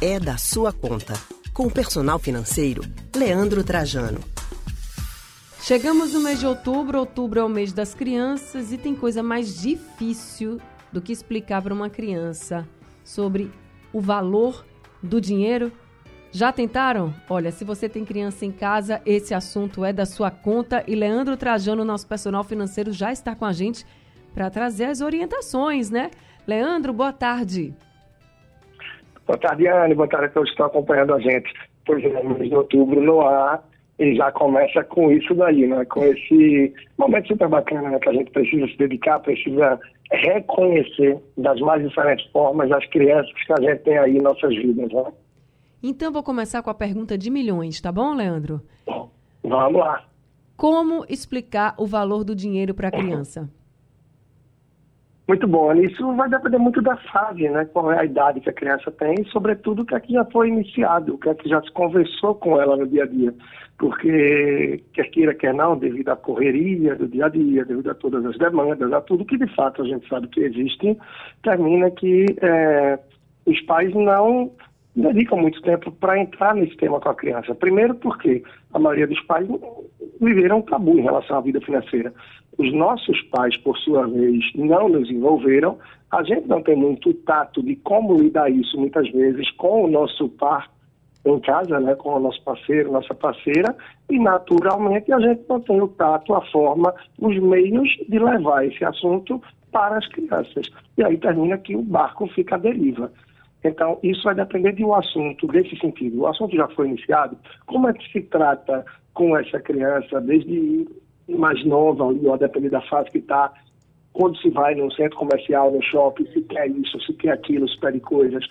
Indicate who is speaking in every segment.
Speaker 1: é da sua conta. Com o personal financeiro, Leandro Trajano.
Speaker 2: Chegamos no mês de outubro, outubro é o mês das crianças e tem coisa mais difícil do que explicar para uma criança sobre o valor do dinheiro. Já tentaram? Olha, se você tem criança em casa, esse assunto é da sua conta e Leandro Trajano, nosso personal financeiro, já está com a gente para trazer as orientações, né? Leandro, boa tarde.
Speaker 3: Boa tarde, Anne. Boa tarde a todos que estão acompanhando a gente. Pois é, mês de outubro no ar e já começa com isso daí, né? Com esse momento super bacana né? que a gente precisa se dedicar, precisa reconhecer das mais diferentes formas as crianças que a gente tem aí em nossas vidas, né?
Speaker 2: Então vou começar com a pergunta de milhões, tá bom, Leandro?
Speaker 3: Vamos lá.
Speaker 2: Como explicar o valor do dinheiro para a criança?
Speaker 3: Muito bom. Isso vai depender muito da fase, né? Qual é a idade que a criança tem e, sobretudo, o que é que já foi iniciado, o que é que já se conversou com ela no dia a dia. Porque, quer queira, quer não, devido à correria do dia a dia, devido a todas as demandas, a tudo que de fato a gente sabe que existe, termina que é, os pais não dedicam muito tempo para entrar nesse tema com a criança. Primeiro porque a maioria dos pais viveram um tabu em relação à vida financeira. Os nossos pais, por sua vez, não nos envolveram. A gente não tem muito tato de como lidar isso, muitas vezes, com o nosso par em casa, né, com o nosso parceiro, nossa parceira, e naturalmente a gente não tem o tato, a forma, os meios de levar esse assunto para as crianças. E aí termina que o barco fica à deriva. Então, isso vai depender de um assunto desse sentido. O assunto já foi iniciado. Como é que se trata com essa criança, desde mais nova, ou a depender da fase que está, quando se vai num centro comercial, no shopping, se quer isso, se quer aquilo, se pede coisas,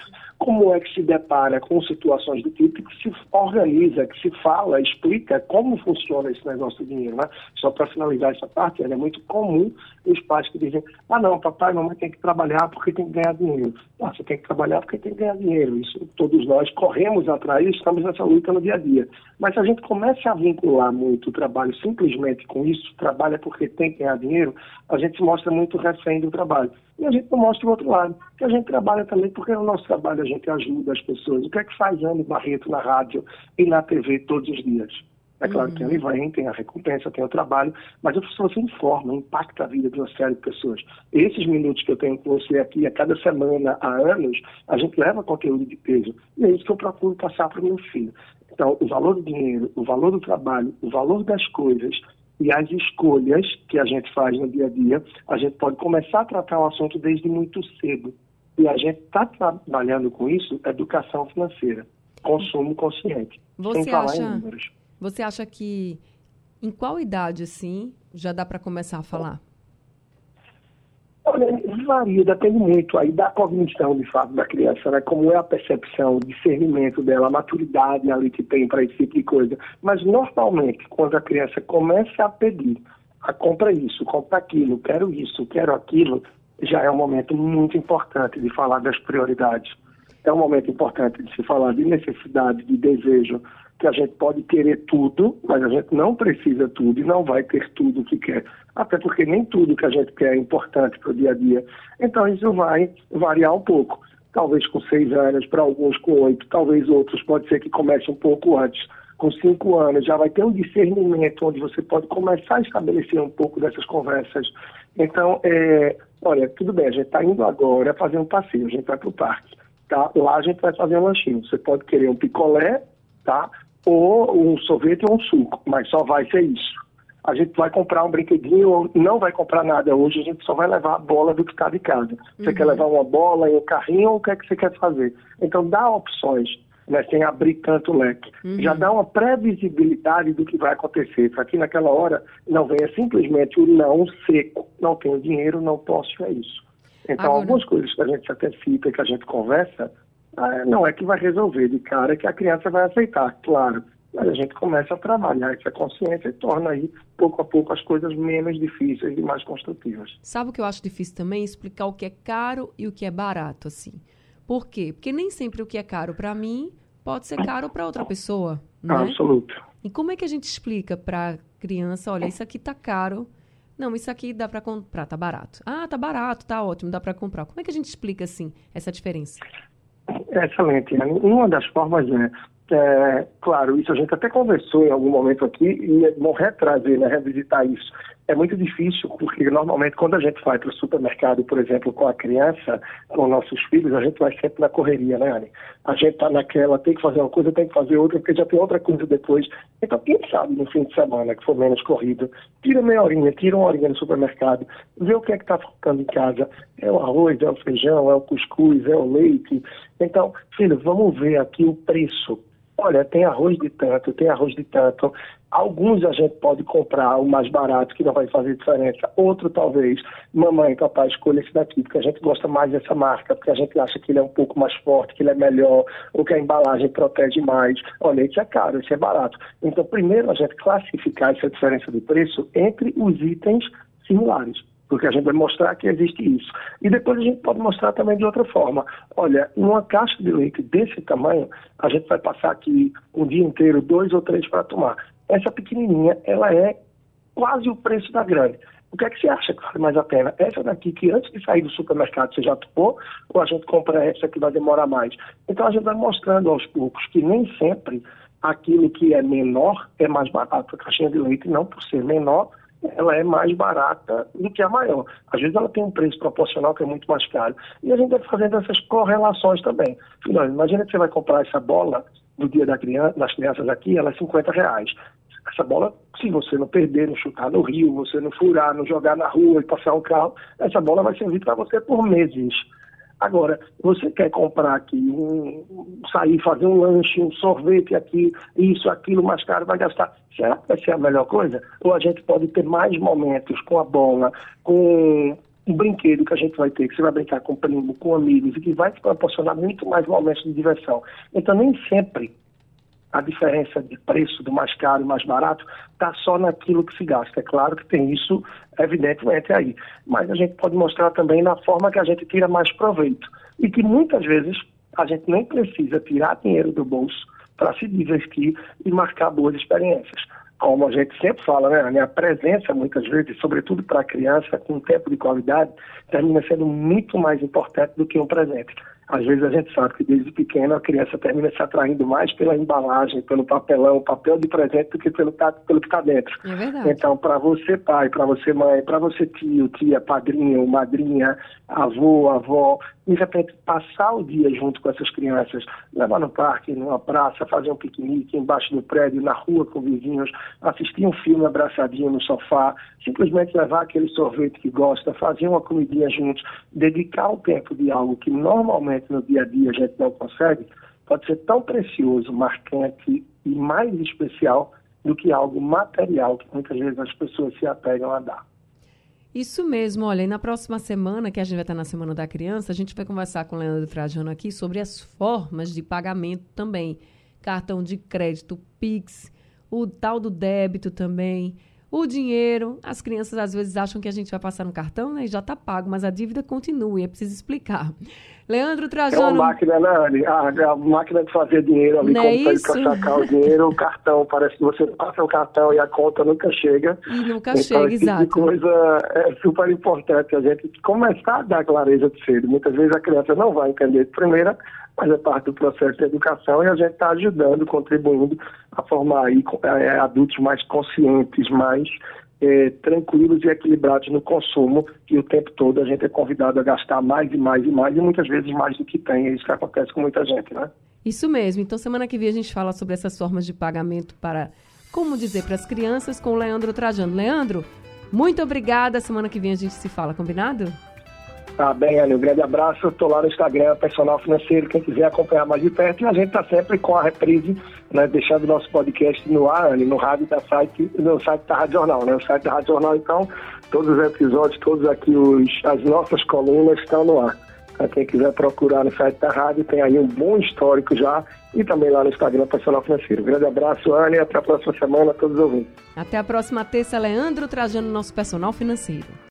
Speaker 3: como é que se depara com situações do tipo que se organiza, que se fala, explica como funciona esse negócio do dinheiro, né? Só para finalizar essa parte, é muito comum os pais que dizem, ah não, papai e mamãe tem que trabalhar porque tem que ganhar dinheiro. Ah, você tem que trabalhar porque tem que ganhar dinheiro. Isso todos nós corremos atrás, estamos nessa luta no dia a dia. Mas se a gente começa a vincular muito o trabalho simplesmente com isso, trabalha porque tem que ganhar dinheiro, a gente se mostra muito refém do trabalho. E a gente não mostra o outro lado, que a gente trabalha também porque no nosso trabalho a gente ajuda as pessoas. O que é que faz Anne Barreto na rádio e na TV todos os dias? É claro uhum. que ele vem, tem a recompensa, tem o trabalho, mas a pessoa se informa, impacta a vida de uma série de pessoas. Esses minutos que eu tenho com você aqui, a cada semana, há anos, a gente leva conteúdo de peso. E é isso que eu procuro passar para o meu filho. Então, o valor do dinheiro, o valor do trabalho, o valor das coisas e as escolhas que a gente faz no dia a dia, a gente pode começar a tratar o assunto desde muito cedo. E a gente está trabalhando com isso, educação financeira, consumo consciente.
Speaker 2: Você acha, Você acha que em qual idade, assim, já dá para começar a falar?
Speaker 3: Olha, varia, depende muito aí da cognição, de fato, da criança, né? Como é a percepção, o discernimento dela, a maturidade ali que tem para esse tipo de coisa. Mas, normalmente, quando a criança começa a pedir, a compra isso, compra aquilo, quero isso, quero aquilo, já é um momento muito importante de falar das prioridades. É um momento importante de se falar de necessidade, de desejo, que a gente pode querer tudo, mas a gente não precisa tudo e não vai ter tudo o que quer. Até porque nem tudo que a gente quer é importante para o dia a dia. Então isso vai variar um pouco. Talvez com seis anos, para alguns com oito, talvez outros pode ser que comece um pouco antes. Com cinco anos já vai ter um discernimento onde você pode começar a estabelecer um pouco dessas conversas. Então, é, olha, tudo bem, a gente está indo agora fazer um passeio, a gente vai para o parque. Tá? Lá a gente vai fazer um lanchinho. Você pode querer um picolé, tá? Ou um sorvete ou um suco, mas só vai ser isso. A gente vai comprar um brinquedinho ou não vai comprar nada hoje, a gente só vai levar a bola do que está de casa. Você uhum. quer levar uma bola em um carrinho ou o que é que você quer fazer? Então dá opções, né, sem abrir tanto leque. Uhum. Já dá uma previsibilidade do que vai acontecer, para que naquela hora não venha simplesmente o não seco. Não tenho dinheiro, não posso, é isso. Então, Agora... algumas coisas que a gente até cita, que a gente conversa, não é que vai resolver de cara que a criança vai aceitar, claro. Mas a gente começa a trabalhar essa consciência e torna aí, pouco a pouco, as coisas menos difíceis e mais construtivas.
Speaker 2: Sabe o que eu acho difícil também? Explicar o que é caro e o que é barato, assim. Por quê? Porque nem sempre o que é caro para mim pode ser caro para outra pessoa. Né?
Speaker 3: Absoluto.
Speaker 2: E como é que a gente explica para criança, olha, isso aqui tá caro, não, isso aqui dá para comprar, tá barato. Ah, tá barato, tá ótimo, dá para comprar. Como é que a gente explica assim essa diferença?
Speaker 3: Excelente. Uma das formas é é, claro, isso a gente até conversou em algum momento aqui e é bom né, revisitar isso. É muito difícil, porque normalmente quando a gente vai para o supermercado, por exemplo, com a criança, com nossos filhos, a gente vai sempre na correria, né, Anne? A gente está naquela, tem que fazer uma coisa, tem que fazer outra, porque já tem outra coisa depois. Então, quem sabe no fim de semana, que for menos corrido, tira meia horinha, tira uma horinha no supermercado, vê o que é que está faltando em casa. É o arroz, é o feijão, é o cuscuz, é o leite. Então, filho, vamos ver aqui o preço Olha, tem arroz de tanto, tem arroz de tanto. Alguns a gente pode comprar o mais barato, que não vai fazer diferença. Outro, talvez, mamãe, papai, escolha esse daqui, porque a gente gosta mais dessa marca, porque a gente acha que ele é um pouco mais forte, que ele é melhor, ou que a embalagem protege mais. Olha, esse é caro, esse é barato. Então, primeiro a gente classificar essa diferença de preço entre os itens similares porque a gente vai mostrar que existe isso. E depois a gente pode mostrar também de outra forma. Olha, numa caixa de leite desse tamanho, a gente vai passar aqui um dia inteiro, dois ou três para tomar. Essa pequenininha, ela é quase o preço da grande. O que é que você acha que vale mais a pena? Essa daqui que antes de sair do supermercado você já tomou, ou a gente compra essa que vai demorar mais? Então a gente vai mostrando aos poucos que nem sempre aquilo que é menor é mais barato. A caixinha de leite, não por ser menor, ela é mais barata do que a maior. Às vezes ela tem um preço proporcional que é muito mais caro. E a gente vai fazendo essas correlações também. Imagina que você vai comprar essa bola no dia da criança, das crianças aqui, ela é 50 reais. Essa bola, se você não perder, não chutar no rio, você não furar, não jogar na rua e passar um carro, essa bola vai servir para você por meses. Agora, você quer comprar aqui, um, sair, fazer um lanche, um sorvete aqui, isso, aquilo, mais caro, vai gastar. Será que vai ser a melhor coisa? Ou a gente pode ter mais momentos com a bola, com um brinquedo que a gente vai ter, que você vai brincar com primo, com amigos, e que vai te proporcionar muito mais momentos de diversão. Então, nem sempre a diferença de preço do mais caro e mais barato está só naquilo que se gasta. É claro que tem isso, evidentemente, aí. Mas a gente pode mostrar também na forma que a gente tira mais proveito. E que muitas vezes a gente nem precisa tirar dinheiro do bolso para se divertir e marcar boas experiências. Como a gente sempre fala, né, a minha presença, muitas vezes, sobretudo para a criança, com tempo de qualidade, termina sendo muito mais importante do que um presente. Às vezes a gente sabe que desde pequeno a criança termina se atraindo mais pela embalagem, pelo papelão, papel de presente do que pelo, pelo que está dentro.
Speaker 2: É verdade.
Speaker 3: Então, para você pai, para você mãe, para você tio, tia, padrinho, madrinha, avô, avó, de repente passar o dia junto com essas crianças, levar no parque, numa praça, fazer um piquenique embaixo do prédio, na rua com vizinhos, assistir um filme abraçadinho no sofá, simplesmente levar aquele sorvete que gosta, fazer uma comidinha juntos, dedicar o tempo de algo que normalmente no dia a dia a gente não consegue, pode ser tão precioso, marcante e mais especial do que algo material que muitas vezes as pessoas se apegam a dar.
Speaker 2: Isso mesmo, olha, e na próxima semana, que a gente vai estar na Semana da Criança, a gente vai conversar com o Leandro Trajano aqui sobre as formas de pagamento também. Cartão de crédito, Pix, o tal do débito também. O dinheiro, as crianças às vezes acham que a gente vai passar no cartão né, e já está pago, mas a dívida continua e é preciso explicar. Leandro Trajano. É
Speaker 3: uma máquina, né, Anne? A, a máquina de fazer dinheiro ali,
Speaker 2: Não é
Speaker 3: como para sacar o dinheiro, o cartão, parece que você passa o cartão e a conta nunca chega.
Speaker 2: E nunca então, chega, esse exato.
Speaker 3: Coisa é super importante a gente começar a dar clareza de cedo. Muitas vezes a criança não vai entender de primeira, é parte do processo de educação e a gente está ajudando, contribuindo a formar aí, é, adultos mais conscientes, mais é, tranquilos e equilibrados no consumo e o tempo todo a gente é convidado a gastar mais e mais e mais e muitas vezes mais do que tem. É isso que acontece com muita gente, né?
Speaker 2: Isso mesmo. Então, semana que vem a gente fala sobre essas formas de pagamento para, como dizer, para as crianças com o Leandro Trajano. Leandro, muito obrigada. Semana que vem a gente se fala, combinado?
Speaker 3: Tá bem, Anny. Um grande abraço. Estou lá no Instagram, Personal Financeiro. Quem quiser acompanhar mais de perto. E a gente está sempre com a reprise, né, deixando o nosso podcast no ar, Anny, no rádio da site, no site da Rádio Jornal, né? O site da Rádio Jornal, então, todos os episódios, todos aqui os, as nossas colunas estão no ar. Para quem quiser procurar no site da rádio, tem aí um bom histórico já e também lá no Instagram Personal Financeiro. Um grande abraço, Anny. Até a próxima semana, todos os ouvintes.
Speaker 2: Até a próxima terça, Leandro, trazendo nosso personal financeiro.